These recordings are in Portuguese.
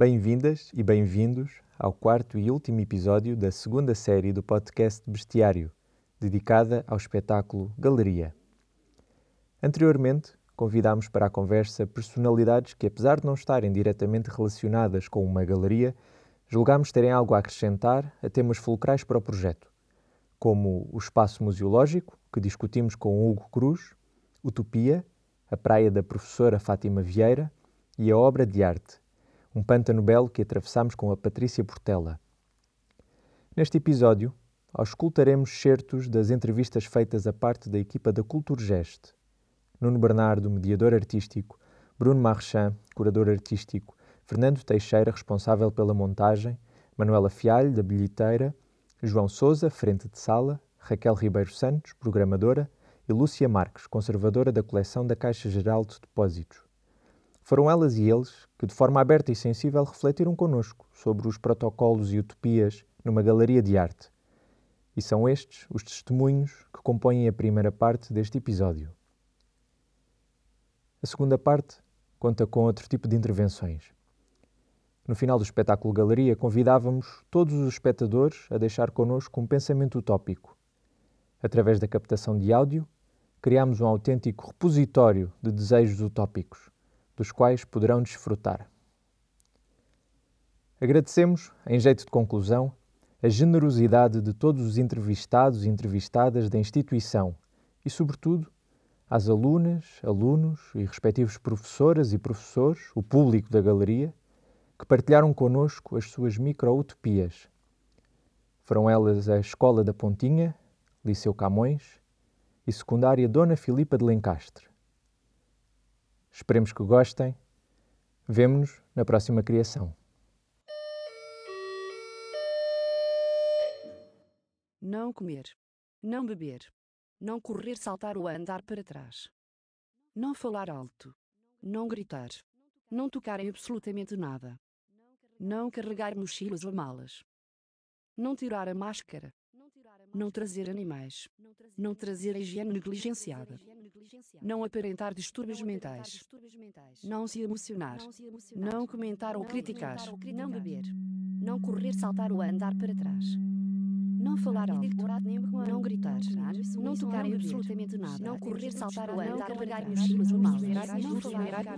Bem-vindas e bem-vindos ao quarto e último episódio da segunda série do podcast Bestiário, dedicada ao espetáculo Galeria. Anteriormente, convidámos para a conversa personalidades que, apesar de não estarem diretamente relacionadas com uma galeria, julgámos terem algo a acrescentar a temas fulcrais para o projeto, como o espaço museológico, que discutimos com Hugo Cruz, Utopia, a praia da professora Fátima Vieira e a obra de arte, um pântano belo que atravessamos com a Patrícia Portela. Neste episódio, auscultaremos certos das entrevistas feitas a parte da equipa da Culturgest. Nuno Bernardo, mediador artístico, Bruno Marchand, curador artístico, Fernando Teixeira, responsável pela montagem, Manuela Fialho, da bilheteira, João Souza, frente de sala, Raquel Ribeiro Santos, programadora, e Lúcia Marques, conservadora da coleção da Caixa Geral de Depósitos. Foram elas e eles que, de forma aberta e sensível, refletiram connosco sobre os protocolos e utopias numa galeria de arte. E são estes os testemunhos que compõem a primeira parte deste episódio. A segunda parte conta com outro tipo de intervenções. No final do espetáculo Galeria, convidávamos todos os espectadores a deixar connosco um pensamento utópico. Através da captação de áudio, criámos um autêntico repositório de desejos utópicos, dos quais poderão desfrutar. Agradecemos, em jeito de conclusão, a generosidade de todos os entrevistados e entrevistadas da instituição e, sobretudo, às alunas, alunos e respectivos professoras e professores, o público da galeria, que partilharam conosco as suas micro-utopias. Foram elas a Escola da Pontinha, Liceu Camões e Secundária Dona Filipa de Lencastre. Esperemos que gostem. Vemo-nos na próxima criação. Não comer. Não beber. Não correr, saltar ou andar para trás. Não falar alto. Não gritar. Não tocar em absolutamente nada. Não carregar mochilas ou malas. Não tirar a máscara. Não trazer animais. Não trazer a higiene negligenciada. Não aparentar distúrbios mentais. Não se emocionar. Não comentar ou criticar. Não beber. Não correr, saltar ou andar para trás. Não falar alto. Não gritar. Não tocar em absolutamente nada. Não correr, saltar ou Não andar para carregar trás. mochilas ou malas. Não falar falar alto.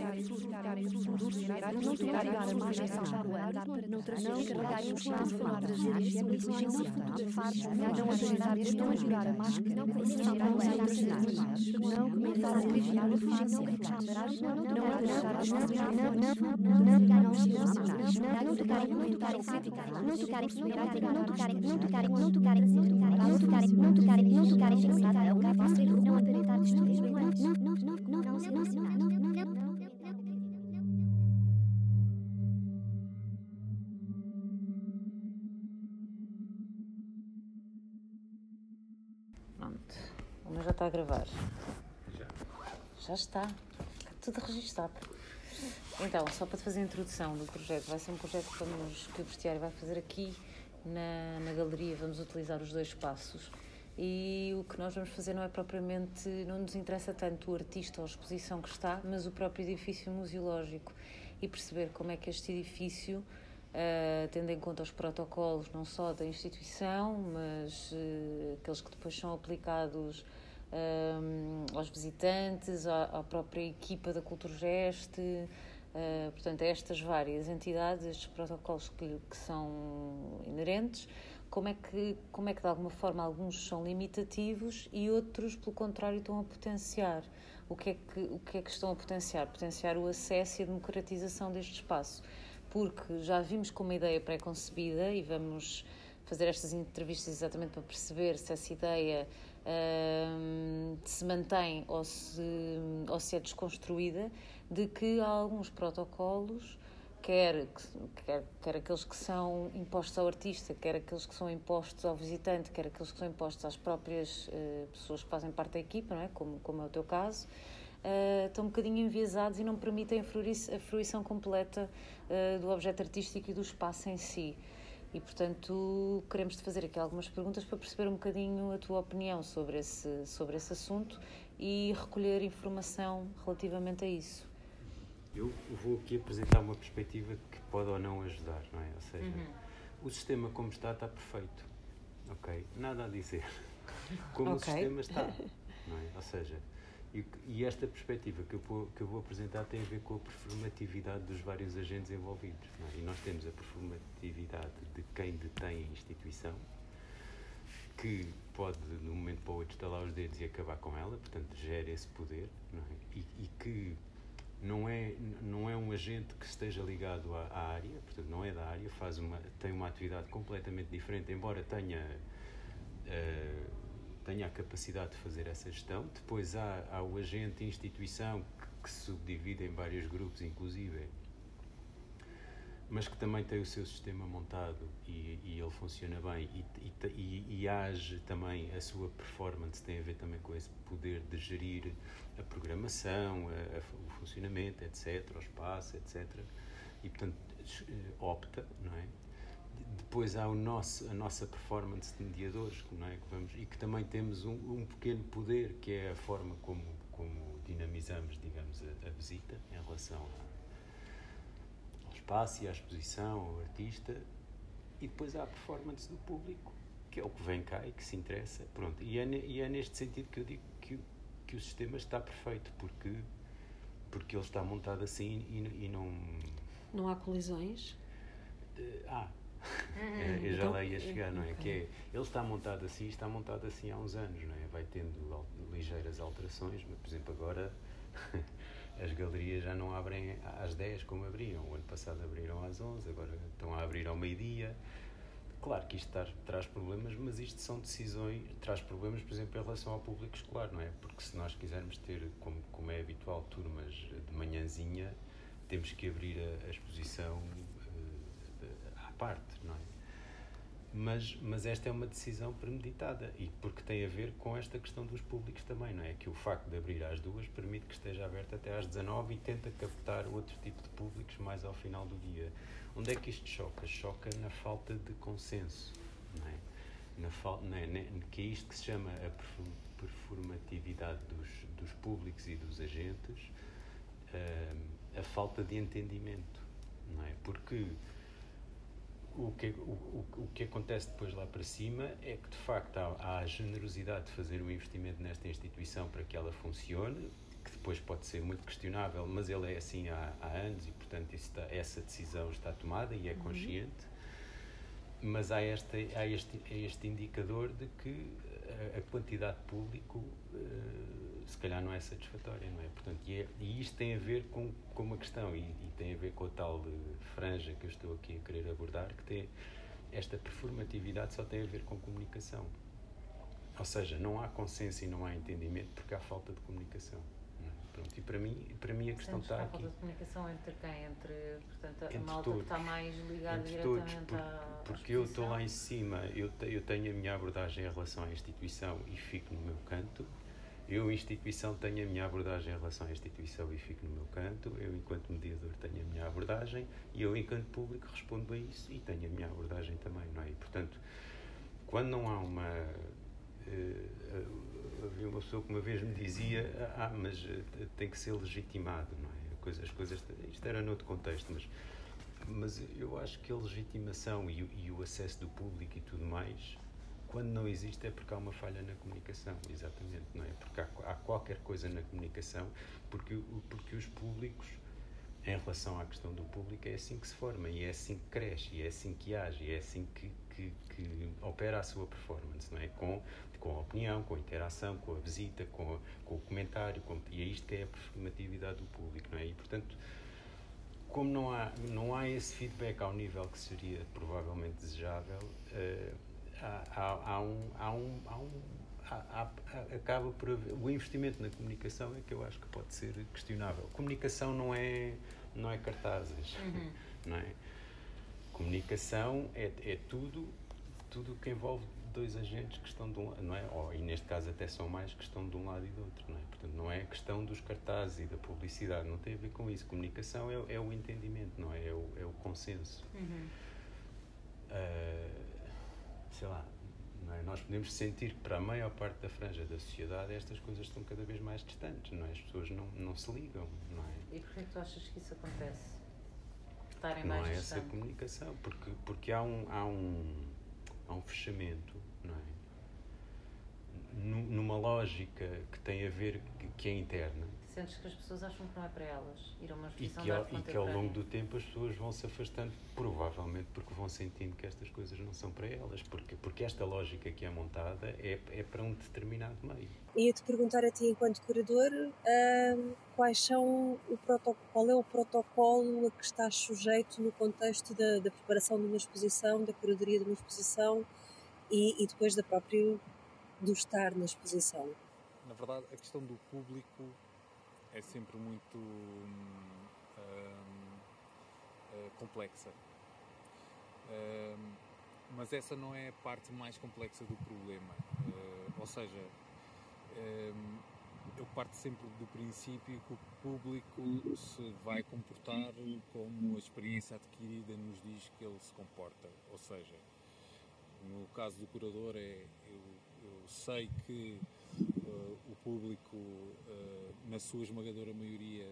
Não tirar a máscara, saltar ou andar para Não trás. trazer Não carregar mochilas ou Não malas. trazer higiene Não negligenciada. fotografar. Não apresentar Não tirar a máscara. Não correr, saltar ou andar para trás. Não comentar ou criticar Não negligenciada. Não apresentar tocar Não não tocar em comentar ou criticar. Não tocar em superar, não tocar em não tocar em não tocar em não tocar em não tocar em não tocar em não tocar em fixada, o café não distúrbios mentais. Não, não, não, não, não, não, não, não, não. Pronto. O meu já está a gravar. Já. Já está. Está tudo registado. Então, só para te fazer a introdução do projeto, vai ser um projeto que, vamos, que o Bestiário vai fazer aqui na, na galeria. Vamos utilizar os dois espaços. E o que nós vamos fazer não é propriamente, não nos interessa tanto o artista ou a exposição que está, mas o próprio edifício museológico e perceber como é que este edifício, eh, tendo em conta os protocolos não só da instituição, mas eh, aqueles que depois são aplicados ehm, aos visitantes, à, à própria equipa da Culturgest, eh, portanto, a estas várias entidades, estes protocolos que, que são inerentes, como é, que, como é que de alguma forma alguns são limitativos e outros, pelo contrário, estão a potenciar. O que é que, o que, é que estão a potenciar? Potenciar o acesso e a democratização deste espaço. Porque já vimos com uma ideia pré-concebida e vamos fazer estas entrevistas exatamente para perceber se essa ideia hum, se mantém ou se, ou se é desconstruída, de que há alguns protocolos, quer, quer, quer aqueles que são impostos ao artista, quer aqueles que são impostos ao visitante, quer aqueles que são impostos às próprias eh, pessoas que fazem parte da equipa, não é? como, como é o teu caso, eh, estão um bocadinho enviesados e não permitem a fruição, completa eh, do objeto artístico e do espaço em si. E, portanto, queremos te fazer aqui algumas perguntas para perceber um bocadinho a tua opinião sobre esse, sobre esse assunto e recolher informação relativamente a isso. Eu vou aqui apresentar uma perspectiva que pode ou não ajudar, não é? Ou seja, Uhum. o sistema como está, está perfeito. Ok? Nada a dizer. Como o Ok. sistema está. Não é? Ou seja, e, esta perspectiva que eu, vou, que eu vou apresentar tem a ver com a performatividade dos vários agentes envolvidos. é? E nós temos a performatividade de quem detém a instituição, que pode, de um momento para o outro, estalar os dedos e acabar com ela, portanto, gera esse poder, é? e, e que não é, não é um agente que esteja ligado à, à área, portanto, não é da área, faz uma, tem uma atividade completamente diferente, embora tenha, eh, tenha a capacidade de fazer essa gestão. Depois há, há o agente instituição que, que se subdivide em vários grupos, inclusive, mas que também tem o seu sistema montado e, e ele funciona bem e, e, e, age também a sua performance tem a ver também com esse poder de gerir a programação, a- a- o funcionamento, etc, o espaço, etc. E portanto eh, opta, não é? De- Depois há o nosso, a nossa performance de mediadores, não é? que vamos, e que também temos um, um pequeno poder, que é a forma como, como dinamizamos, digamos, a, a visita em relação a, ao espaço e à exposição, ao artista, e depois há a performance do público, que é o que vem cá e que se interessa. Pronto. E, é, e é neste sentido que eu digo que, o- que o sistema está perfeito, porque, porque ele está montado assim e, e não. Não há colisões? Ah, é, eu já Então, lá ia chegar, não é? ok. Que é, ele está montado assim, está montado assim há uns anos, não é? Vai tendo ligeiras alterações, mas por exemplo agora as galerias já não abrem às 10 como abriam. O ano passado abriram às 11, agora estão a abrir ao meio-dia. Claro que isto traz problemas, mas isto são decisões, traz problemas, por exemplo, em relação ao público escolar, não é? Porque se nós quisermos ter, como, como é habitual, turmas de manhãzinha, temos que abrir a, a exposição parte, não é? Mas, mas esta é uma decisão premeditada e porque tem a ver com esta questão dos públicos também, não é? Que o facto de abrir às duas permite que esteja aberto até às 19 e tenta captar outro tipo de públicos mais ao final do dia. Onde é que isto choca? Choca na falta de consenso, não é? Na fal, na, na, que é isto que se chama a performatividade dos, dos públicos e dos agentes, ah, a falta de entendimento, não é? Porque o que, o, o, que acontece depois lá para cima é que, de facto, há, há a generosidade de fazer um investimento nesta instituição para que ela funcione, que depois pode ser muito questionável, mas ele é assim há, há anos e, portanto, está, essa decisão está tomada e é consciente. Mas há este, há este, este indicador de que a, a quantidade de público eh, se calhar não é satisfatória, não é? Portanto, e, é- e isto tem a ver com, com uma questão, e, e tem a ver com a tal eh, franja que eu estou aqui a querer abordar, que tem esta performatividade só tem a ver com comunicação. Ou seja, não há consenso e não há entendimento porque há falta de comunicação. é? Pronto, e para mim, para mim a questão Sentes está há aqui. falta de comunicação entre quem? Entre, portanto, a Entre malta todos. que está mais ligada Entre todos, diretamente por- à porque eu estou lá em cima, eu, te- eu tenho a minha abordagem em relação à instituição e fico no meu canto. Eu, instituição, tenho a minha abordagem em relação à instituição e fico no meu canto. Eu, enquanto mediador, tenho a minha abordagem e eu, enquanto público, respondo a isso e tenho a minha abordagem também, não é? E, portanto, quando não há uma. eh, eh, havia uma pessoa que uma vez me dizia: Ah, mas eh, tem que ser legitimado, não é? As coisas. Isto era noutro contexto, mas. Mas eu acho que a legitimação e, e o acesso do público e tudo mais, quando não existe é porque há uma falha na comunicação, exatamente, não é? Porque há, há qualquer coisa na comunicação, porque, porque os públicos, em relação à questão do público, é assim que se forma, e é assim que cresce, e é assim que age, e é assim que, que, que opera a sua performance, não é? Com, com a opinião, com a interação, com a visita, com, a- com o comentário, com, e é isto que é a performatividade do público, não é? E, portanto, como não há, não há esse feedback ao nível que seria provavelmente desejável, eh, há, há, um. Há um, há um há- acaba por haver, o investimento na comunicação é que eu acho que pode ser questionável. Comunicação não é, não é cartazes, não é? Comunicação é, é tudo, tudo que envolve dois agentes que estão de um lado, não é? Ou, e neste caso até são mais que estão de um lado e do outro, não é? Portanto, não é a questão dos cartazes e da publicidade, não tem a ver com isso. Comunicação é, é o entendimento, não é? É o, é o consenso. Uhum. Ah, sei lá, não é? Nós podemos sentir que para a maior parte da franja da sociedade estas coisas estão cada vez mais distantes, não é? As pessoas não, não se ligam, não é? E porquê é que tu achas que isso acontece? Estarem Não mais há essa distantes? comunicação, porque, porque há, um, há, um, há um fechamento, não é? Nu- Numa lógica que tem a ver, que é interna, Sentes que as pessoas acham que não é para elas ir a uma e exposição que, de ao, arte e que ao longo do tempo as pessoas vão se afastando, provavelmente porque vão sentindo que estas coisas não são para elas, porque, porque esta lógica que é montada é, é para um determinado meio. Ia-te perguntar a ti, enquanto curador, ahm, quais são o qual é o protocolo a que estás sujeito no contexto da, da preparação de uma exposição, da curadoria de uma exposição e, e depois da própria do estar na exposição. Na verdade, a questão do público é sempre muito hum, hum, complexa. Hum, mas essa não é a parte mais complexa do problema. Eh, ou seja, hum, eu parto sempre do princípio que o público se vai comportar como a experiência adquirida nos diz que ele se comporta. Ou seja, no caso do curador, é, eu, eu sei que público, eh, na sua esmagadora maioria,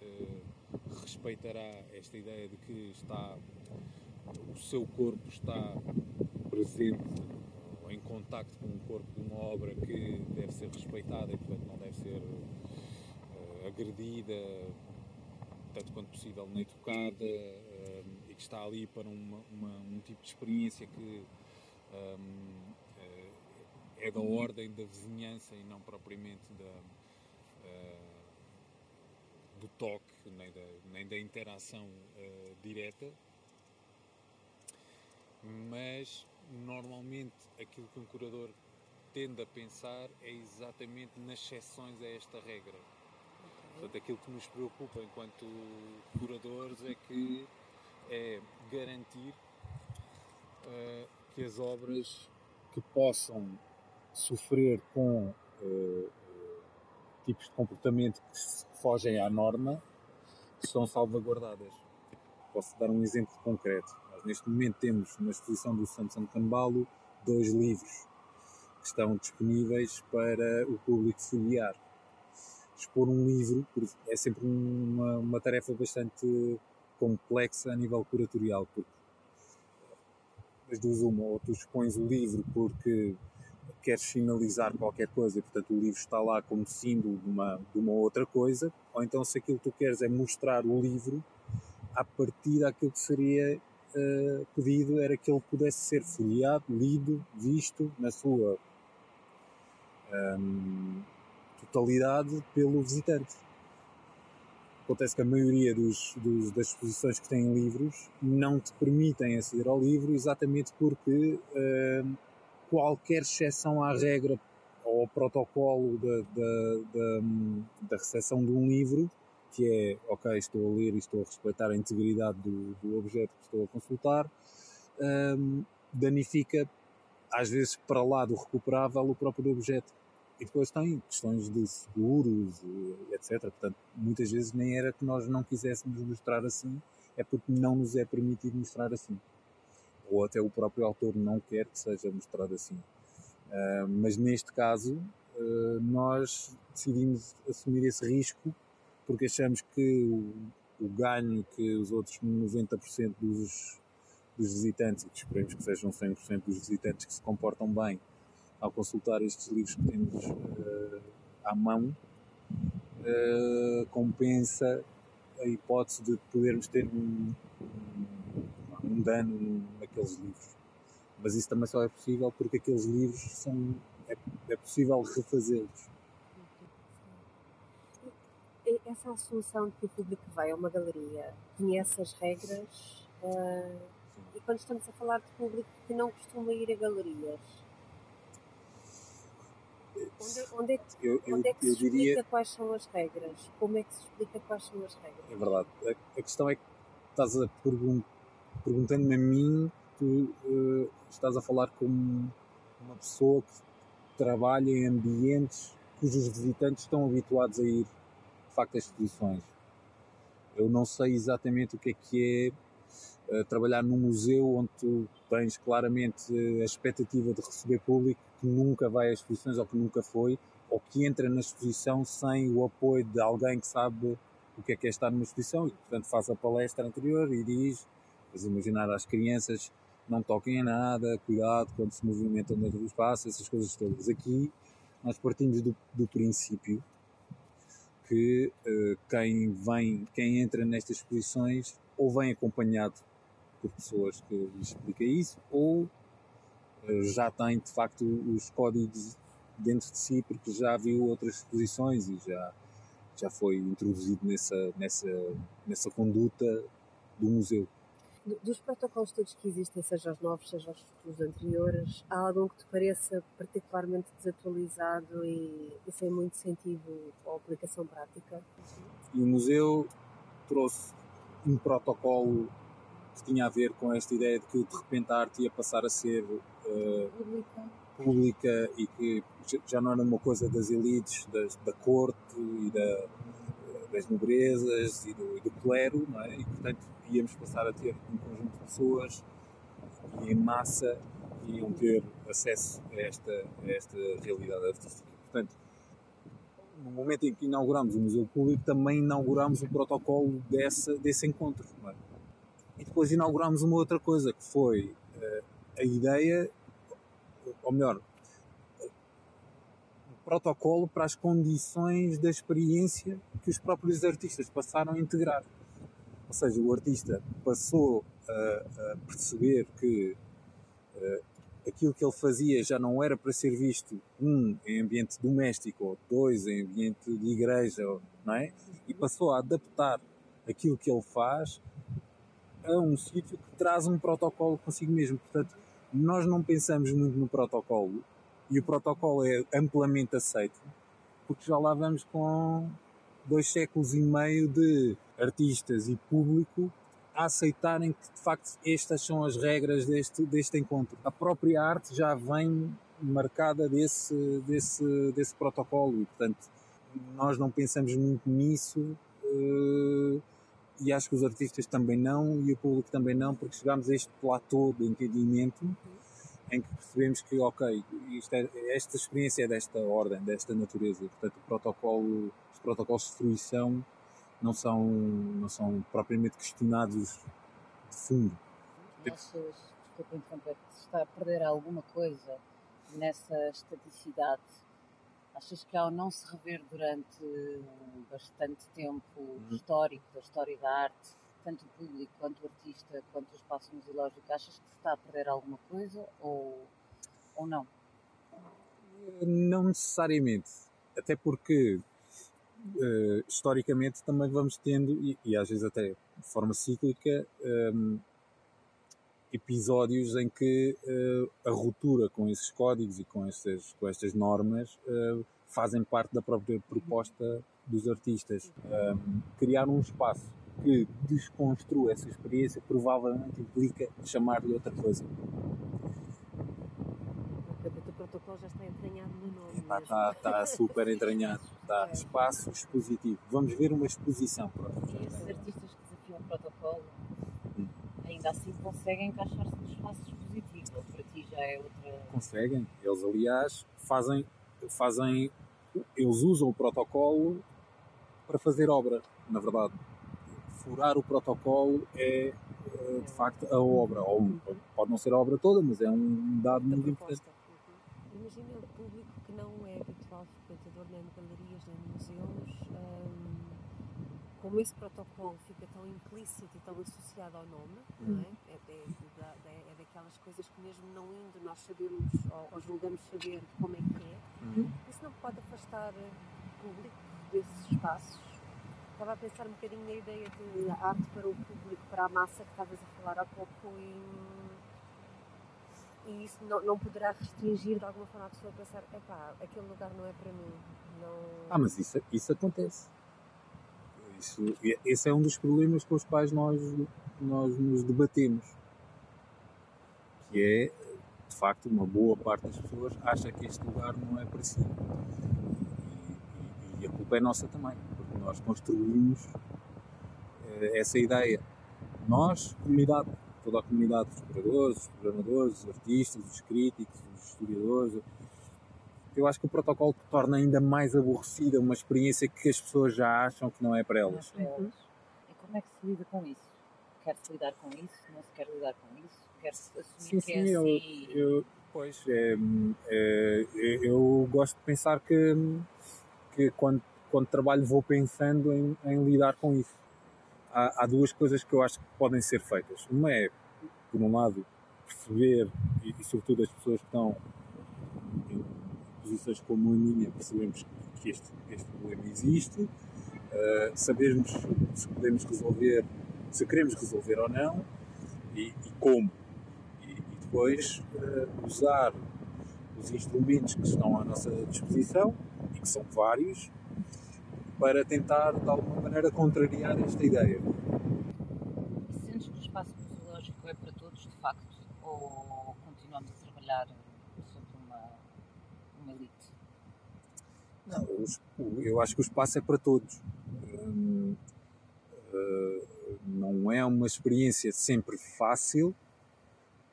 eh, respeitará esta ideia de que está, o seu corpo está presente em contacto com o corpo de uma obra que deve ser respeitada e, portanto, não deve ser eh, agredida, tanto quanto possível, nem tocada, e que está ali para uma, uma- um tipo de experiência que é da ordem da vizinhança e não propriamente da, eh, do toque, nem da, nem da interação eh, direta. Mas normalmente aquilo que um curador tende a pensar é exatamente nas exceções a esta regra. Portanto, aquilo que nos preocupa enquanto curadores é que é garantir eh, que as obras que possam sofrer com eh, tipos de comportamento que fogem à norma são salvaguardadas. Posso dar um exemplo concreto. Nós neste momento temos na exposição do Samsung Cambalo dois livros que estão disponíveis para o público folhear. Expor um livro é sempre uma, uma tarefa bastante complexa a nível curatorial, porque das duas uma, ou tu expões o livro porque queres finalizar qualquer coisa e portanto o livro está lá como símbolo de uma, de uma outra coisa, ou então se aquilo que tu queres é mostrar o livro, a partir daquilo que seria eh, pedido era que ele pudesse ser folheado, lido, visto na sua hum, totalidade pelo visitante. Acontece que a maioria dos, dos- das exposições que têm livros não te permitem aceder ao livro exatamente porque hum, qualquer exceção à regra ou ao protocolo da, da, recepção de um livro, que é, ok, estou a ler e estou a respeitar a integridade do, do objeto que estou a consultar, hum, danifica, às vezes, para lá do recuperável, o próprio objeto. E depois tem questões de seguros, etc. Portanto, muitas vezes nem era que nós não quiséssemos mostrar assim, é porque não nos é permitido mostrar assim. Ou até o próprio autor não quer que seja mostrado assim. Ah, mas neste caso, ah, nós decidimos assumir esse risco porque achamos que o, o ganho que os outros 90% dos, dos visitantes, e que esperemos que sejam 100% dos visitantes que se comportam bem ao consultar estes livros que temos eh, à mão, compensa a hipótese de podermos ter um, um, um dano naqueles livros. Mas isso também só é possível porque aqueles livros são. é, é possível refazê-los. Essa assunção de que o público vai a uma galeria conhece as regras ah, e quando estamos a falar de público que não costuma ir a galerias, onde, é- onde é que, Eu, eu, onde é que se explica diria. quais são as regras? Como é que se explica quais são as regras? É verdade. A, a questão é que estás a pergun perguntando-me a mim, tu eh, estás a falar como uma pessoa que trabalha em ambientes cujos visitantes estão habituados a ir, de facto, a exposições. Eu não sei exatamente o que é que uh, trabalhar num museu onde tu tens claramente a expectativa de receber público que nunca vai a exposições ou que nunca foi, ou que entra na exposição sem o apoio de alguém que sabe o que é que é estar numa exposição e, portanto, faz a palestra anterior e diz, mas imaginar às crianças não toquem a nada, cuidado quando se movimentam dentro do espaço, essas coisas todas. Aqui nós partimos do, do princípio que uh, quem vem, quem entra nestas exposições ou vem acompanhado por pessoas que lhe expliquem isso ou uh, já tem de facto os códigos dentro de si porque já viu outras exposições e já já foi introduzido nessa nessa nessa conduta do museu. Dos protocolos todos que existem, seja os novos, seja os anteriores, há algum que te pareça particularmente desatualizado e, e sem muito sentido ou aplicação prática? E o museu trouxe um protocolo que tinha a ver com esta ideia de que de repente a arte ia passar a ser uh, pública. pública. e que já não era uma coisa das elites, das, da corte e da, das nobrezas e do, e do clero, não é? e portanto íamos passar a ter um conjunto de pessoas que em massa iam ter acesso a esta, a esta realidade artística. Portanto, no momento em que inauguramos o Museu Público, também inauguramos o protocolo desse, desse encontro. É? E depois inauguramos uma outra coisa, que foi uh, a ideia, ou melhor, protocolo para as condições da experiência que os próprios artistas passaram a integrar. Ou seja, o artista passou a, a perceber que uh, aquilo que ele fazia já não era para ser visto, um, em ambiente doméstico, ou dois, em ambiente de igreja, não é? E passou a adaptar aquilo que ele faz a um sítio que traz um protocolo consigo mesmo. Portanto, nós não pensamos muito no protocolo e o protocolo é amplamente aceito porque já lá vamos com dois séculos e meio de artistas e público a aceitarem que de facto estas são as regras deste, deste encontro. A própria arte já vem marcada desse, desse, desse protocolo e portanto nós não pensamos muito nisso uh, e acho que os artistas também não e o público também não porque chegamos a este platô de entendimento em que percebemos que, ok, é, esta experiência é desta ordem, desta natureza, portanto, o protocolo, os protocolos de fruição não são, não são propriamente questionados de fundo. Achas, desculpa interromper, se está a perder alguma coisa nessa estaticidade? Achas que ao não se rever durante bastante tempo uhum. histórico da história da arte, tanto o público quanto o artista, quanto o espaço museológico, achas que se está a perder alguma coisa ou, ou não? Não necessariamente. Até porque uh, historicamente também vamos tendo, e, e, às vezes até de forma cíclica, um, ehm, episódios em que uh, a ruptura com esses códigos e com, esses, com estas normas uh, fazem parte da própria proposta dos artistas. Um, ehm, criar um espaço que desconstrua essa experiência provavelmente implica chamar-lhe outra coisa. O protocolo já está entranhado no nome. Epá, está, está super entranhado. Está espaço expositivo. Vamos ver uma exposição. Pronto. E esses artistas que desafiam o protocolo hum. ainda assim conseguem encaixar-se no espaço expositivo. Ou para ti já é outra. Conseguem. Eles, aliás, fazem. fazem eles usam o protocolo para fazer obra, na verdade furar o protocolo é, eh, de facto, a obra. Ou, pode não ser a obra toda, mas é um dado muito importante. Imagina o público que não é habitual frequentador nem de galerias nem de museus, hum, como esse protocolo fica tão implícito e tão associado ao nome, não é? Uhum. É, é, é, é, daquelas coisas que mesmo não indo nós sabemos ou, ou julgamos saber como é que é. Uhum. Isso não pode afastar o público desses espaços Estava a pensar um bocadinho na ideia de arte para o público, para a massa que estavas a falar há pouco e, e isso não, não poderá restringir de alguma forma a pessoa a pensar, epá, aquele lugar não é para mim. Não... Ah, mas isso, isso acontece. Isso, esse é um dos problemas com os quais nós, nós nos debatemos. Que é, de facto, uma boa parte das pessoas acha que este lugar não é para si. E, e, e a culpa é nossa também nós construímos eh, essa ideia. Nós, comunidade toda a comunidade dos curadores, dos programadores, dos artistas, dos críticos, dos historiadores. Eu acho que o protocolo torna ainda mais aborrecida uma experiência que as pessoas já acham que não é para elas. Para elas. E como é que se lida com isso? Quer-se lidar com isso? Não se quer lidar com isso? Quer-se assumir Sim, que sim, é eu, assim? eu, pois, é, é, eu gosto de pensar que, que quando, quando trabalho vou pensando em, em lidar com isso. Há, há duas coisas que eu acho que podem ser feitas. Uma é, por um lado, perceber, e, e sobretudo as pessoas que estão em posições como a minha, percebemos que este, este problema existe, uh, sabermos se podemos resolver, se queremos resolver ou não, e, e como. E, e depois uh, usar os instrumentos que estão à nossa disposição, e que são vários, para tentar de alguma maneira contrariar esta ideia. E sentes que o espaço museológico é para todos, de facto? Ou continuamos a trabalhar sobre uma, uma elite? Não, eu acho que o espaço é para todos. Hum, uh, não é uma experiência sempre fácil,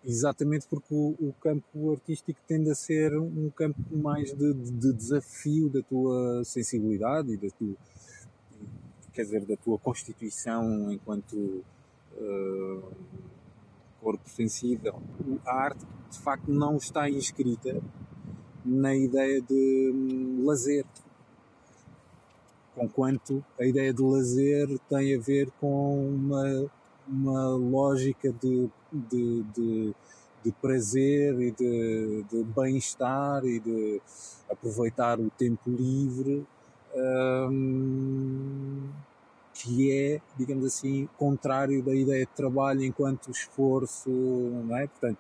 exatamente porque o, o, campo artístico tende a ser um campo mais de, de, de desafio da tua sensibilidade e da tua, quer dizer, da tua constituição enquanto uh, corpo sensível. A arte, de facto, não está inscrita na ideia de hum, lazer. Conquanto a ideia de lazer tem a ver com uma, uma lógica de, de, de, de prazer e de, de bem-estar e de aproveitar o tempo livre, hum, que é, digamos assim, contrário da ideia de trabalho enquanto esforço, não é? Portanto,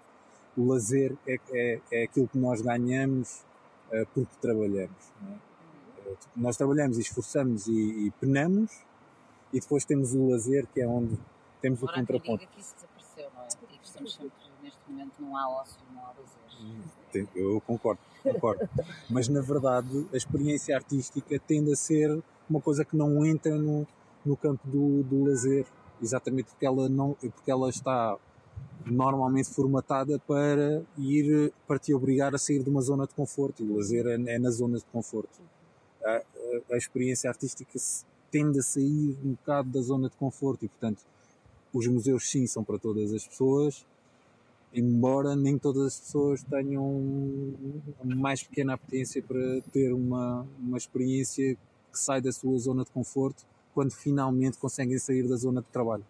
o lazer é, é, é aquilo que nós ganhamos uh, porque trabalhamos. É? Uh, nós trabalhamos e esforçamos e, e, penamos, e depois temos o lazer, que é onde temos Agora, o contraponto. Que isso desapareceu, não é? E que estamos sempre, momento, não há ócio, não há lazer. Eu concordo, concordo. Mas na verdade, a experiência artística tende a ser uma coisa que não entra no, no campo do, do lazer, exatamente porque ela, não, porque ela está normalmente formatada para ir para te obrigar a sair de uma zona de conforto e o lazer é, é na zona de conforto. A, a, a, experiência artística tende a sair um bocado da zona de conforto e, portanto, os museus sim são para todas as pessoas, embora nem todas as pessoas tenham mais pequena apetência para ter uma, uma experiência que sai da sua zona de conforto quando finalmente conseguem sair da zona de trabalho.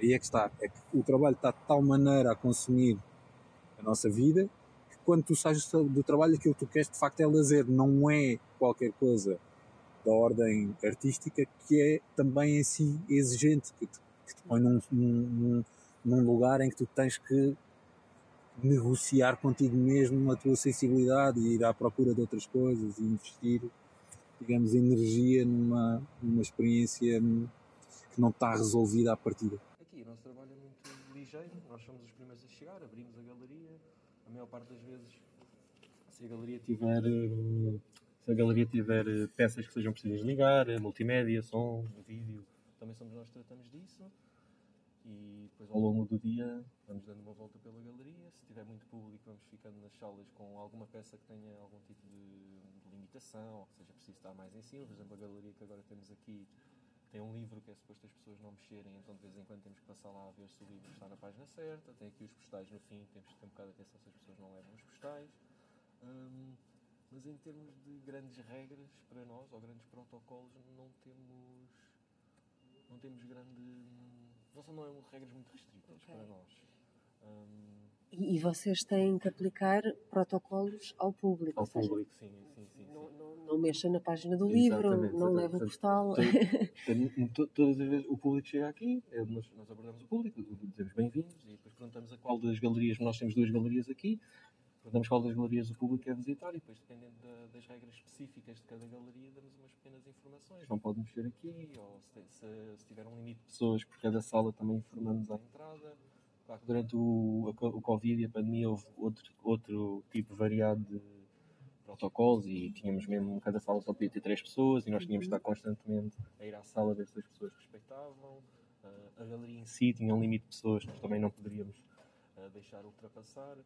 Aí é que está. É que o trabalho está de tal maneira a consumir a nossa vida que quando tu sais do trabalho aquilo que tu queres de facto é lazer, não é qualquer coisa da ordem artística que é também em si exigente, que te, que te põe num, num, num lugar em que tu tens que negociar contigo mesmo a tua sensibilidade e ir à procura de outras coisas e investir, digamos, energia numa, numa experiência que não está resolvida à partida aqui. O nosso trabalho é muito ligeiro, nós somos os primeiros a chegar, abrimos a galeria. A maior parte das vezes, se a galeria tiver, se a galeria tiver eh, peças que sejam precisas ligar, eh, multimédia, som, vídeo, também somos nós que tratamos disso. E depois ao longo do dia vamos dando uma volta pela galeria. Se tiver muito público, vamos ficando nas salas com alguma peça que tenha algum tipo de, de limitação, ou que seja preciso estar mais em cima. Por exemplo, a galeria que agora temos aqui tem um livro que é suposto as pessoas não mexerem, então de vez em quando temos que passar lá a ver se o livro está na página certa. Tem aqui os postais no fim, temos que ter um bocado de atenção se as pessoas não levam os postais. Hum, mas em termos de grandes regras para nós, ou grandes protocolos, não temos. Não temos grande. Não são não, regras muito restritas okay. para nós. Hum, e, e vocês têm que aplicar protocolos ao público? Ao seja, público, sim, sim, sim. Não, não, não mexa na página do livro, exatamente, não leva postal. Todas as vezes o público chega aqui, é, nós, nós abordamos o público, dizemos bem-vindos e depois perguntamos a qual das galerias, nós temos duas galerias aqui, perguntamos qual das galerias o público quer visitar e depois, dependendo da, das regras específicas de cada galeria, damos umas pequenas informações. Não pode mexer aqui, ou se, se, se tiver um limite de pessoas por cada sala, também informamos à entrada. Claro que durante o, o Covid e a pandemia houve outro, outro tipo variado de protocolos e tínhamos mesmo, cada sala só podia ter três pessoas e nós tínhamos de estar constantemente a ir à sala ver se as pessoas respeitavam. Uh, a galeria em si tinha um limite de pessoas que também não poderíamos uh, deixar ultrapassar,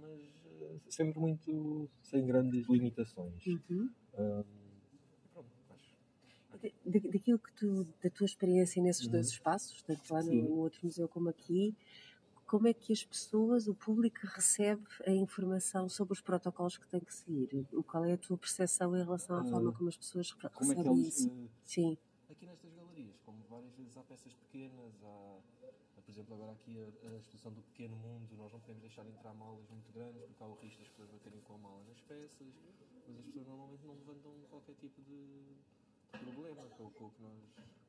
mas uh, sempre muito sem grandes limitações. Uhum. Um, pronto, acho. Da- daquilo que tu, da tua experiência nesses Uhum. dois espaços, tanto lá no, Sim. no outro museu como aqui, como é que as pessoas, o público, recebe a informação sobre os protocolos que tem que seguir? O- Qual é a tua percepção em relação à Ah, forma como as pessoas Como é que recebem eles. isso? uh, Sim. aqui nestas galerias, como várias vezes há peças pequenas, há, exemplo, agora aqui a, a exposição do Pequeno Mundo, nós não podemos deixar entrar malas muito grandes porque há o risco das pessoas baterem com a mala nas peças, mas as pessoas normalmente não levantam qualquer tipo de, de problema com, com o que nós,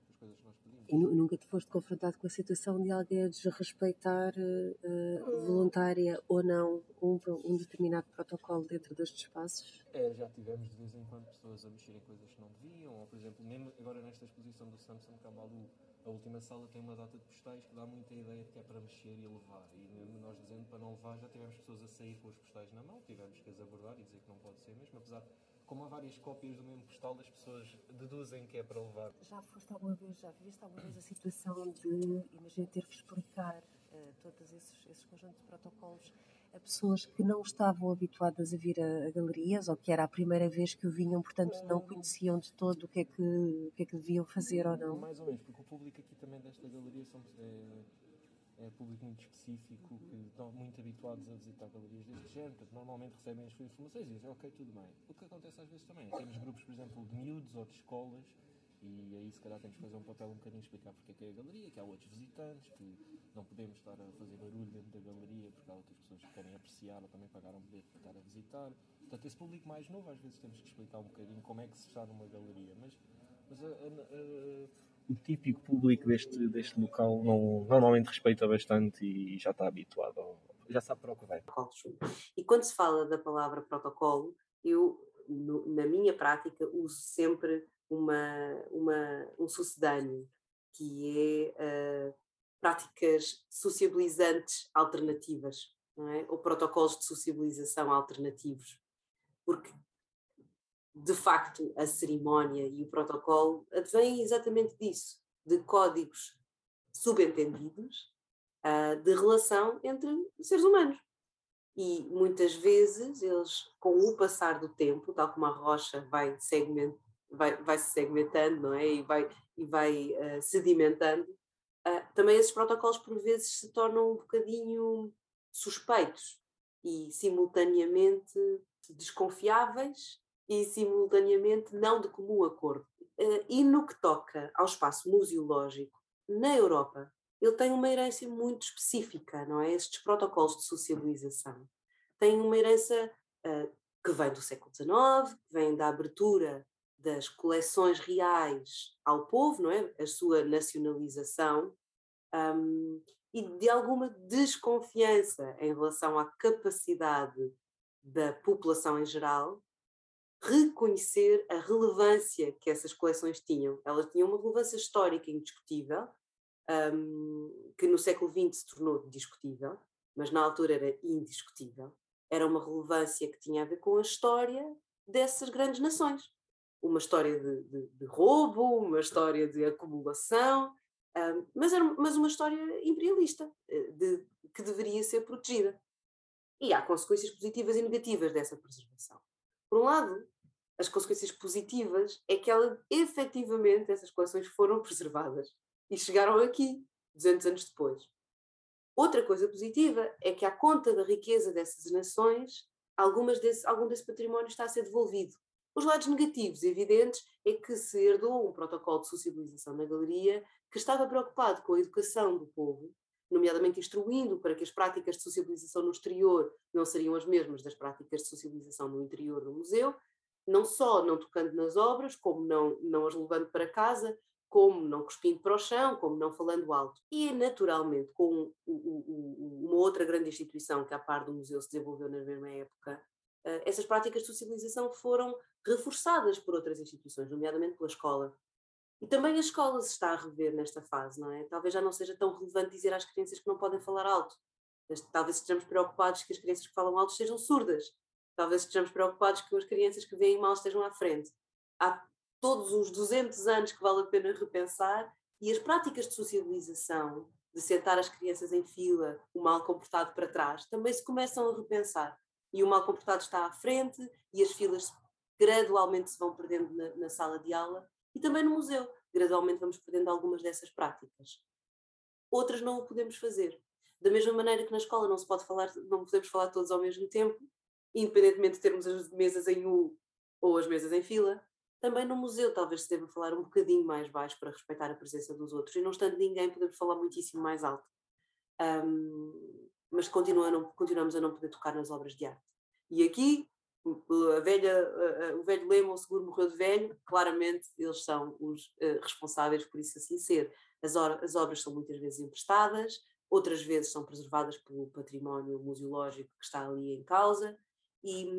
as coisas que nós pedimos. E nu- nunca te foste confrontado com a situação de alguém a desrespeitar eh, voluntária ou não um, um determinado protocolo dentro destes espaços? É, já tivemos de vez em quando pessoas a mexer em coisas que não deviam, ou por exemplo, mesmo agora nesta exposição do Samsung Kambalu, a última sala tem uma data de postais que dá muita ideia de que é para mexer e levar. E mesmo nós dizendo para não levar, já tivemos pessoas a sair com os postais na mão, tivemos que as abordar e dizer que não pode ser mesmo, apesar de, como há várias cópias do mesmo postal, as pessoas deduzem que é para levar. Já foste alguma vez, já viveste alguma vez a situação de, imagina, ter que explicar eh, todos esses, esses conjuntos de protocolos a pessoas que não estavam habituadas a vir a, a galerias ou que era a primeira vez que o vinham, portanto não conheciam de todo o que é que, o que, é que deviam fazer ou não? Mais ou menos, porque o público aqui também desta galeria são, é, é público muito específico, que estão muito habituados a visitar galerias deste género, portanto, normalmente recebem as suas informações e dizem, ok, tudo bem. O que acontece às vezes também, é temos grupos, por exemplo, de miúdos ou de escolas, e aí se calhar temos que fazer um papel um bocadinho explicar porque é que é a galeria, que há outros visitantes, que não podemos estar a fazer barulho dentro da galeria, porque há outras pessoas que querem apreciar ou também pagaram um bilhete para estar a visitar. Portanto, esse público mais novo, às vezes temos que explicar um bocadinho como é que se está numa galeria, mas, mas a- a- a- o típico público deste, deste local não, normalmente respeita bastante e já está habituado, ao- já sabe para o que vai. E quando se fala da palavra protocolo, eu, no- na minha prática, uso sempre uma, uma, um sucedâneo, que é ah, práticas sociabilizantes alternativas, é? ou protocolos de sociabilização alternativos. Porque, de facto, a cerimónia e o protocolo advêm exatamente disso, de códigos subentendidos ah, de relação entre seres humanos. E muitas vezes eles, com o passar do tempo, tal como a rocha vai, segment, vai, vai se segmentando não é? e vai, e vai ah, sedimentando, ah, também esses protocolos por vezes se tornam um bocadinho suspeitos e simultaneamente desconfiáveis e simultaneamente não de comum acordo. Ah, e no que toca ao espaço museológico, na Europa, ele tem uma herança muito específica, não é? Estes protocolos de socialização têm uma herança ah, que vem do século XIX, vem da abertura das coleções reais ao povo, não é? A sua nacionalização ahm, e de alguma desconfiança em relação à capacidade da população em geral reconhecer a relevância que essas coleções tinham. Elas tinham uma relevância histórica indiscutível, um, que no século XX se tornou discutível, mas na altura era indiscutível. Era uma relevância que tinha a ver com a história dessas grandes nações. Uma história de, de- de roubo, uma história de acumulação, um, mas, era, mas uma história imperialista, eh, de- que deveria ser protegida. E há consequências positivas e negativas dessa preservação. Por um lado, as consequências positivas é que ela, efetivamente essas coleções foram preservadas e chegaram aqui 200 anos depois. Outra coisa positiva é que, à conta da riqueza dessas nações, algumas desse, algum desse património está a ser devolvido. Os lados negativos evidentes é que se herdou um protocolo de socialização na galeria que estava preocupado com a educação do povo, nomeadamente instruindo para que as práticas de socialização no exterior não seriam as mesmas das práticas de socialização no interior do museu, não só não tocando nas obras, como não, não as levando para casa, como não cuspindo para o chão, como não falando alto. E, naturalmente, com uma outra grande instituição que, a par do museu, se desenvolveu na mesma época, essas práticas de socialização foram reforçadas por outras instituições, nomeadamente pela escola. E também a escola se está a rever nesta fase, não é? Talvez já não seja tão relevante dizer às crianças que não podem falar alto. Talvez estejamos preocupados que as crianças que falam alto sejam surdas. Talvez estejamos preocupados que as crianças que veem mal estejam à frente. Há todos os 200 anos que vale a pena repensar E as práticas de socialização, de sentar as crianças em fila, o mal comportado para trás, também se começam a repensar. E o mal comportado está à frente e as filas gradualmente se vão perdendo na, na sala de aula e também no museu. Gradualmente vamos perdendo algumas dessas práticas. Outras não o podemos fazer. Da mesma maneira que na escola não se pode falar, não podemos falar todos ao mesmo tempo, independentemente de termos as mesas em U ou as mesas em fila, também no museu talvez se deva falar um bocadinho mais baixo para respeitar a presença dos outros. E não estando ninguém, podemos falar muitíssimo mais alto. Um, mas continuam, continuamos a não poder tocar nas obras de arte. E aqui, a velha, o velho lema, o seguro morreu de velho, claramente eles são os uh, responsáveis por isso assim ser. As, as obras são muitas vezes emprestadas, outras vezes são preservadas pelo património museológico que está ali em causa, e,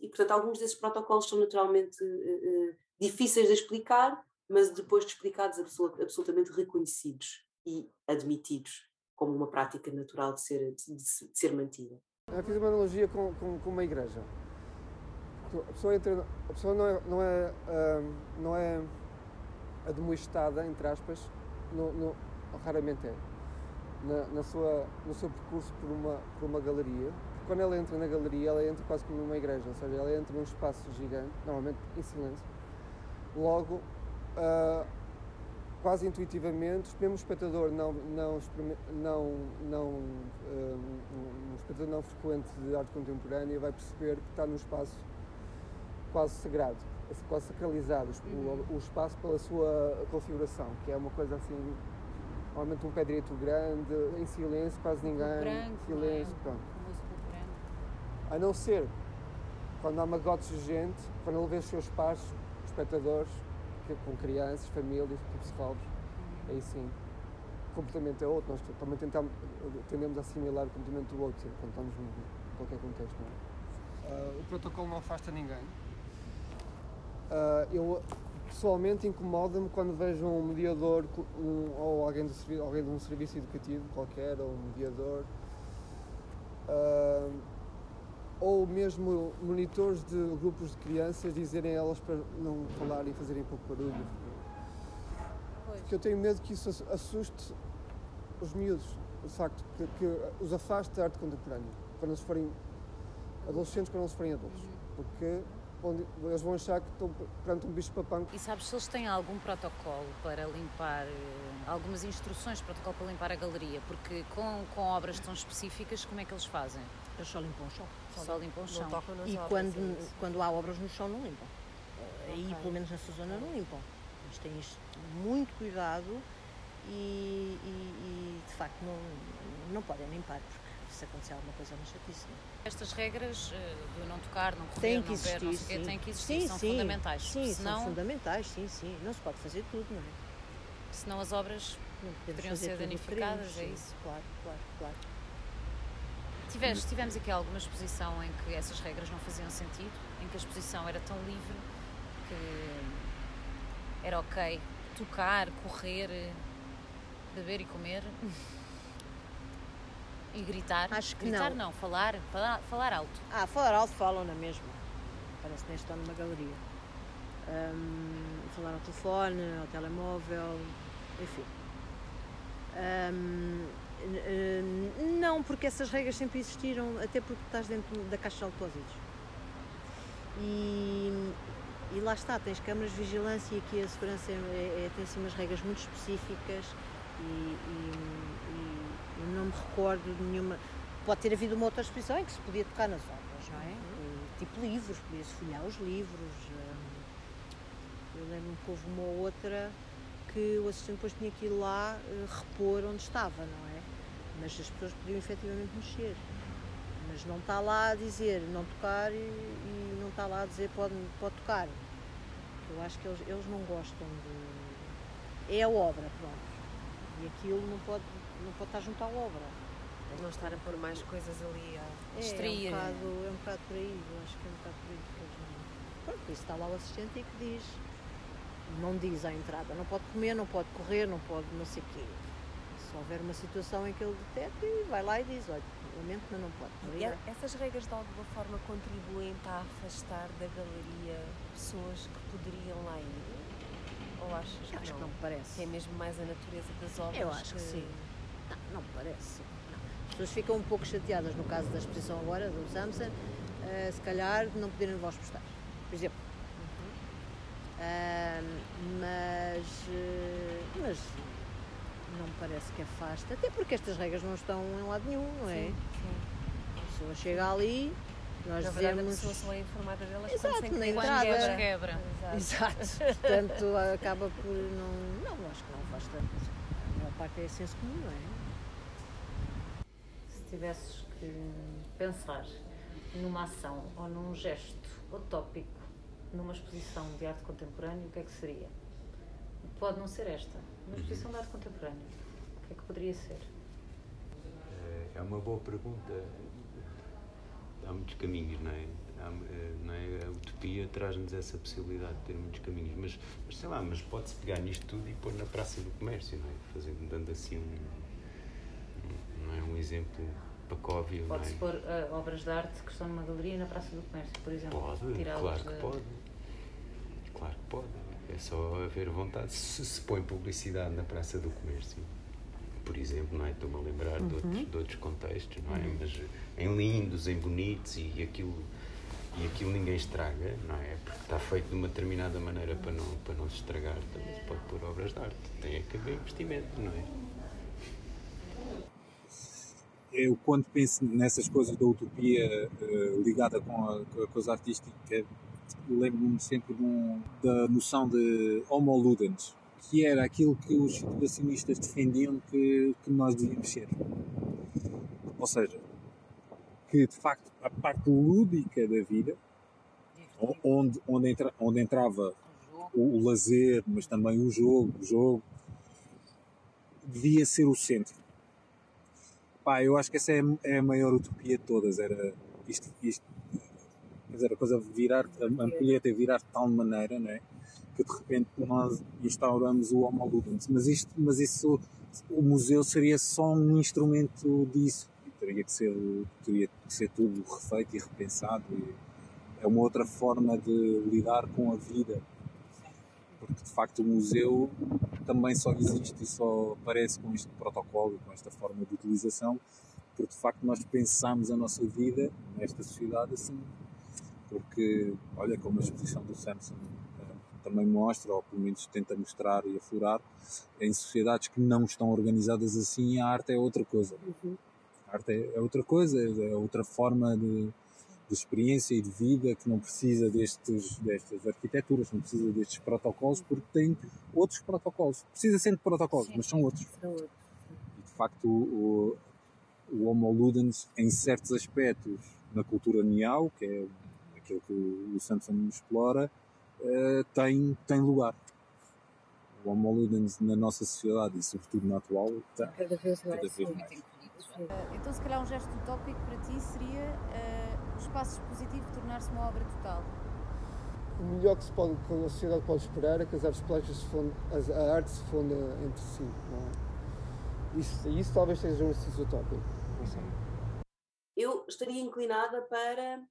e portanto alguns desses protocolos são naturalmente uh, difíceis de explicar, mas depois de explicados absolut, absolutamente reconhecidos e admitidos como uma prática natural de ser, de, de ser mantida. Eu fiz uma analogia com, com, com uma igreja. A pessoa, entra, a pessoa não é, não é, uh, não é admoestada, entre aspas, no, no, raramente é, na, na, sua, no seu percurso por uma, por uma galeria. Quando ela entra na galeria, ela entra quase como numa igreja, ou seja, ela entra num espaço gigante, normalmente em silêncio. Logo, uh, quase intuitivamente, mesmo o espectador não, não, não, não, uh, um espectador não frequente de arte contemporânea vai perceber que está num espaço quase sagrado, quase sacralizado, uhum. o, o, espaço pela sua configuração, que é uma coisa assim, normalmente um pé direito grande, em silêncio, quase ninguém, branco, silêncio, é? pronto. A não ser quando há magotes de gente, quando ele vê os seus pares, espectadores, com crianças, famílias, psicólogos, aí sim, o comportamento é outro. Nós também tentamos, tendemos a assimilar o comportamento do outro quando estamos em qualquer contexto. Uh, o protocolo não afasta ninguém. Uh, eu pessoalmente incomoda-me quando vejo um mediador um, ou alguém, do, alguém de um serviço educativo qualquer, ou um mediador. Uh, ou mesmo monitores de grupos de crianças dizerem a elas para não falar e fazerem pouco barulho. Pois. Porque eu tenho medo que isso assuste os miúdos, de facto, que, que os afaste da arte contemporânea, quando eles forem adolescentes, quando eles forem adultos. Uhum. Porque onde eles vão achar que estão perante um bicho papão. E sabes se eles têm algum protocolo para limpar, eh, algumas instruções de protocolo para limpar a galeria? Porque com, com obras tão específicas, como é que eles fazem? Eles só limpam o chão. Só, só limpam o chão. E obras, quando, é quando há obras no chão, não limpam. Aí, okay. pelo menos nessa zona, não limpam. Eles têm isto muito cuidado e, e, e de facto não, não podem limpar, porque se acontecer alguma coisa, é uma chatice. É? Estas regras uh, do não tocar, não correr, não ver, não sei têm que existir, sim, são sim, fundamentais. Sim, Senão, são fundamentais, sim, sim. Não se pode fazer tudo, não é? Senão as obras poderiam ser danificadas, é isso? Claro, claro, claro. Tivemos, tivemos aqui alguma exposição em que essas regras não faziam sentido, em que a exposição era tão livre que era ok tocar, correr, beber e comer e gritar. Acho que gritar não. não, falar, falar, falar alto. Ah, falar alto falam na mesma. Parece que nem estão numa galeria. Um, falar ao telefone, ao telemóvel, enfim. Um, não, porque essas regras sempre existiram, até porque estás dentro da caixa de autósitos. E, e lá está, tens câmaras de vigilância e aqui a segurança é, é, tem assim umas regras muito específicas e, e, e, não me recordo de nenhuma. Pode ter havido uma outra exposição em que se podia tocar nas obras, não é? Uhum. Tipo livros, podia-se folhear os livros. Eu lembro-me que houve uma outra que o assistente depois tinha que ir lá uh, repor onde estava, não é? Mas as pessoas podiam efetivamente mexer. Mas não está lá a dizer não tocar e, e não está lá a dizer pode, pode tocar. Eu acho que eles, eles não gostam de. É a obra, pronto. E aquilo não pode, não pode estar junto à obra. Não estar a pôr mais coisas ali a é, distrair. É um, bocado, é um bocado por aí, eu acho que é um bocado por aí. Porque. Pronto, por isso está lá o assistente e que diz não diz à entrada, não pode comer, não pode correr, não pode não sei o quê. Se houver uma situação em que ele detecta, vai lá e diz, olha, lamento, mas não pode. E essas regras de alguma forma contribuem para afastar da galeria pessoas que poderiam lá ir? Ou achas que Acho que não? não me parece. Que é mesmo mais a natureza das obras? Eu acho que sim. Não, não me parece. Não. As pessoas ficam um pouco chateadas no caso da exposição agora, do Samson, eh, se calhar de não poderem levar os postais, por exemplo. Ahm, mas, eh, mas não me parece que afaste, até porque estas regras não estão em lado nenhum, não é? Sim, sim. A pessoa chega ali, nós Na verdade, dizemos. a pessoa só é informada delas Exato, quando na quando entrada. quebra. Quebra. Exato. Exato. Portanto, acaba por não. Não, acho que não faz tanto. A maior parte é senso comum, não é? Se tivesses que pensar numa ação ou num gesto utópico numa exposição de arte contemporânea, o que é que seria? Pode não ser esta, uma exposição de arte contemporânea. O que é que poderia ser? É uma boa pergunta. Há muitos caminhos, não é? Há, eh, não é? A utopia traz-nos essa possibilidade de ter muitos caminhos, mas, mas sei lá, mas pode-se pegar nisto tudo e pôr na Praça do Comércio, não é? Fazendo, dando assim um, não é? um exemplo pacóvio, não Pode-se é? pôr ah, obras de arte que estão numa galeria na Praça do Comércio, por exemplo. Pode, claro que da- pode. Claro que pode. É só haver vontade. Se se põe publicidade na Praça do Comércio, por exemplo, não é? Estou-me a lembrar de, outros, de outros contextos, não é? Mas em lindos, em bonitos e aquilo, e aquilo ninguém estraga, não é? Porque está feito de uma determinada maneira para não, para não se estragar. Também se pode pôr obras de arte. Tem que haver investimento, não é? eu quando penso nessas coisas da utopia eh, ligada com a, com a coisa artística, lembro-me sempre de um- da noção de homo ludens, que era aquilo que os situacionistas defendiam que, que nós devíamos ser. Ou seja, que de facto a parte lúdica da vida, onde, onde, entra, onde entrava o, o lazer, mas também o jogo, o jogo, devia ser o centro. Pá, eu acho que essa é, a- é a maior utopia de todas. Era isto, isto quer dizer, a coisa virar, a ampulheta virar de tal maneira, né, que de repente nós instauramos o Homo Ludens. Mas, isto, mas isso, o museu seria só um instrumento disso. Teria que ser, teria que ser tudo refeito e repensado. E é uma outra forma de lidar com a vida. Porque de facto o museu também só existe e só aparece com este protocolo, com esta forma de utilização, porque de facto nós pensamos a nossa vida nesta sociedade assim. Porque, olha, como a exposição do Samson eh, também mostra, ou pelo menos tenta mostrar e aflorar, em sociedades que não estão organizadas assim, a arte é outra coisa. A arte é é outra coisa, é outra forma de, de experiência e de vida que não precisa destes, destas arquiteturas, não precisa destes protocolos, porque tem outros protocolos. Precisa sempre de protocolos, mas são outros. E de facto, o, o Homo Ludens, em certos aspectos, na cultura nial, que é aquilo que o Samson explora, eh, tem, tem lugar. O Homo Ludens na nossa sociedade e, sobretudo, na atual, está Cada vez mais. cada vez mais. Então, se calhar, um gesto utópico para ti seria ah, o espaço expositivo tornar-se uma obra total. O melhor que, se pode, que a sociedade pode esperar é que as artes plásticas se fundem, as- a arte se funda entre si. Não é? isso, isso talvez seja um exercício utópico. Não sei. Eu estaria inclinada para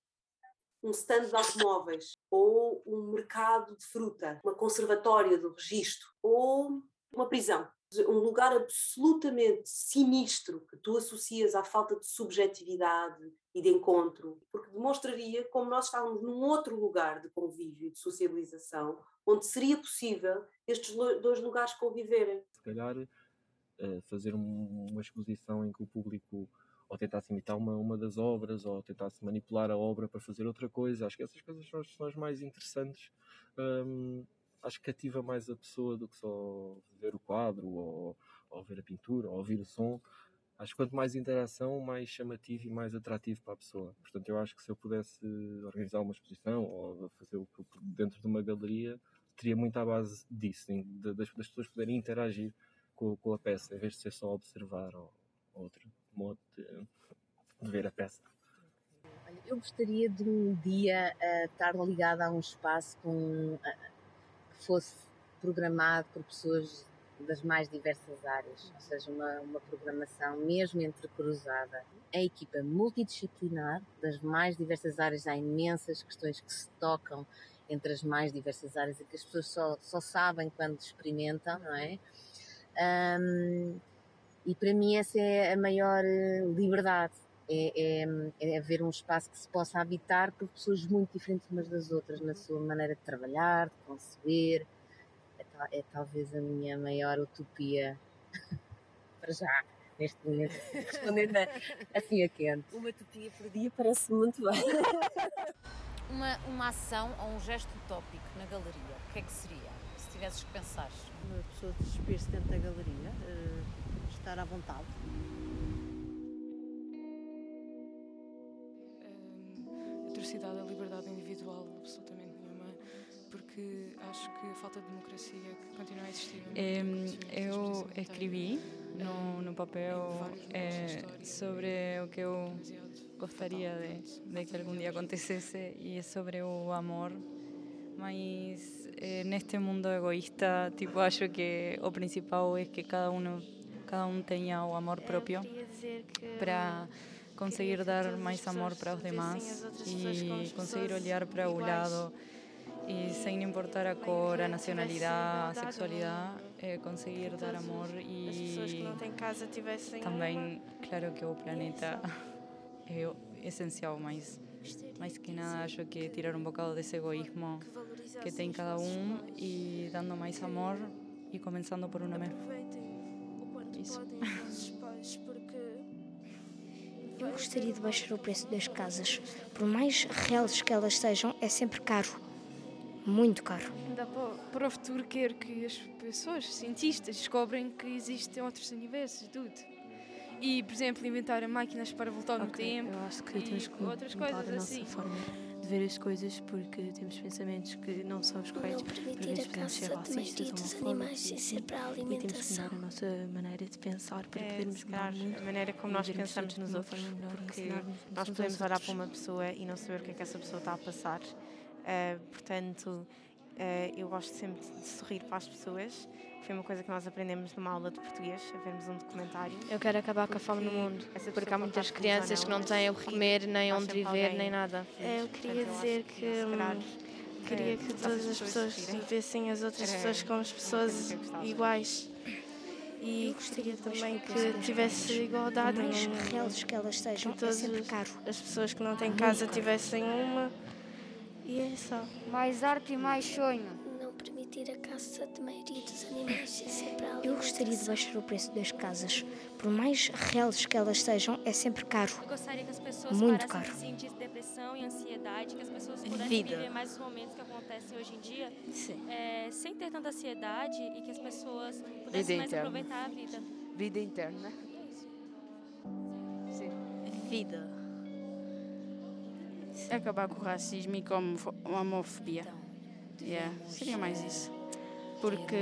um stand de automóveis, ou um mercado de fruta, uma conservatória do registro, ou uma prisão. Um lugar absolutamente sinistro que tu associas à falta de subjetividade e de encontro, porque demonstraria como nós estávamos num outro lugar de convívio e de socialização, onde seria possível estes dois lugares conviverem. se calhar eh, fazer um- uma exposição em que o público ou tentasse imitar uma, uma das obras ou tentasse manipular a obra para fazer outra coisa. Acho que essas coisas são, são as mais interessantes. Hum, acho que cativa mais a pessoa do que só ver o quadro ou, ou ver a pintura ou ouvir o som. Acho que quanto mais interação, mais chamativo e mais atrativo para a pessoa. Portanto, eu acho que se eu pudesse organizar uma exposição ou fazer o dentro de uma galeria, teria muito à base disso, das, pessoas poderem interagir com, a peça, em vez de ser só observar ou, ou outro modo de, de ver a peça. Eu gostaria de um dia ah, estar ligada a um espaço com, ah, que fosse programado por pessoas das mais diversas áreas, ou seja, uma, uma programação mesmo entrecruzada. A equipa multidisciplinar das mais diversas áreas, há imensas questões que se tocam entre as mais diversas áreas e que as pessoas só, só sabem quando experimentam, não é? Um, e para mim essa é a maior eh, liberdade, é, é, é haver um espaço que se possa habitar por pessoas muito diferentes umas das outras, na sua maneira de trabalhar, de conceber, é, é talvez a minha maior utopia para já neste momento, respondendo assim a quente. Uma utopia por dia parece muito bem. uma, uma ação ou um gesto utópico na galeria, o que é que seria? Se tivesses que pensar. Uma pessoa despir-se dentro da galeria, uh, estar à vontade. Um, atrocidade à liberdade individual, absolutamente nenhuma, porque acho que a falta de democracia que continua a existir. eu escrevi no, no papel é, sobre o que eu gostaria de, de, que algum dia acontecesse e é sobre o amor. Mas é, neste mundo egoísta, tipo, acho que o principal é que cada um cada um tenha o amor próprio para conseguir dar mais amor para os demais e conseguir olhar para o lado e sem importar a cor, a nacionalidade, a sexualidade, é conseguir dar amor e também, claro que o planeta é essencial, mas mais que nada acho que tirar um bocado desse egoísmo que tem cada um e dando mais amor e começando por uma mesmo. Isso. Eu gostaria de baixar o preço das casas. Por mais reais que elas sejam, é sempre caro muito caro. Dá para, para o futuro quer que as pessoas, cientistas, descobrem que existem outros universos e tudo. E, por exemplo, inventarem máquinas para voltar no okay, tempo. Eu acho que temos que outras coisas assim. forma de ver as coisas porque temos pensamentos que não são os corretos. Não Por permitir vezes a podemos ser racistas, homofóbicos animais sem e ser para a assim, E temos que mudar a nossa maneira de pensar para É, podermos mudar a maneira como nós pensamos nos outros, porque nós podemos olhar outros. para uma pessoa e não saber o que é que essa pessoa está a passar. Eh, portanto, eu gosto sempre de sorrir para as pessoas. Foi uma coisa que nós aprendemos numa aula de português, a vermos um documentário. Eu quero acabar com a fome no mundo, porque há muitas crianças que não têm o que comer, nem onde viver, nem nada. Eu queria dizer que hum, queria que todas as pessoas vissem as outras pessoas como pessoas iguais. E gostaria também que tivesse igualdade mais reais que elas sejam, que é todas sempre caro. as pessoas que não têm Muito casa tivessem uma. E é só. Mais arte e mais sonho. Não permitir a caça de maioria dos animais sem ser para a Eu gostaria de baixar o preço das casas. Por mais reais que elas sejam, é sempre caro. Eu gostaria que as pessoas Muito caro. de sentir depressão e ansiedade, que as pessoas pudessem Vida. viver mais os momentos que acontecem hoje em dia, é, sem ter tanta ansiedade e que as pessoas pudessem mais interna. aproveitar a vida. Vida interna. Sim. Vida. Acabar com o racismo e com a homofo- a homofobia. Yeah, seria mais isso. Porque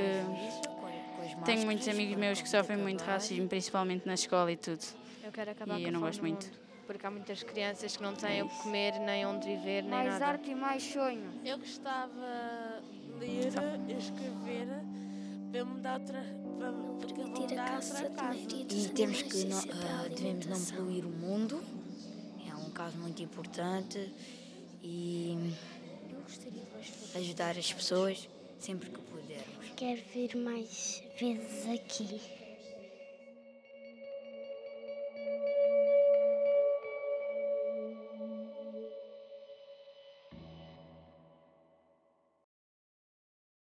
tenho muitos amigos meus que sofrem muito racismo, principalmente na escola e tudo. Eu quero acabar E com eu não a gosto muito. porque há muitas crianças que não têm o que comer, nem onde viver, nem Mais nada. arte e mais sonho. Eu gostava de ler, escrever, para mudar outra. para permitir a caça de maioria dos E temos que não, a ah, devemos não poluir o mundo, caso muito importante e ajudar as pessoas sempre que pudermos. Quero vir mais vezes aqui.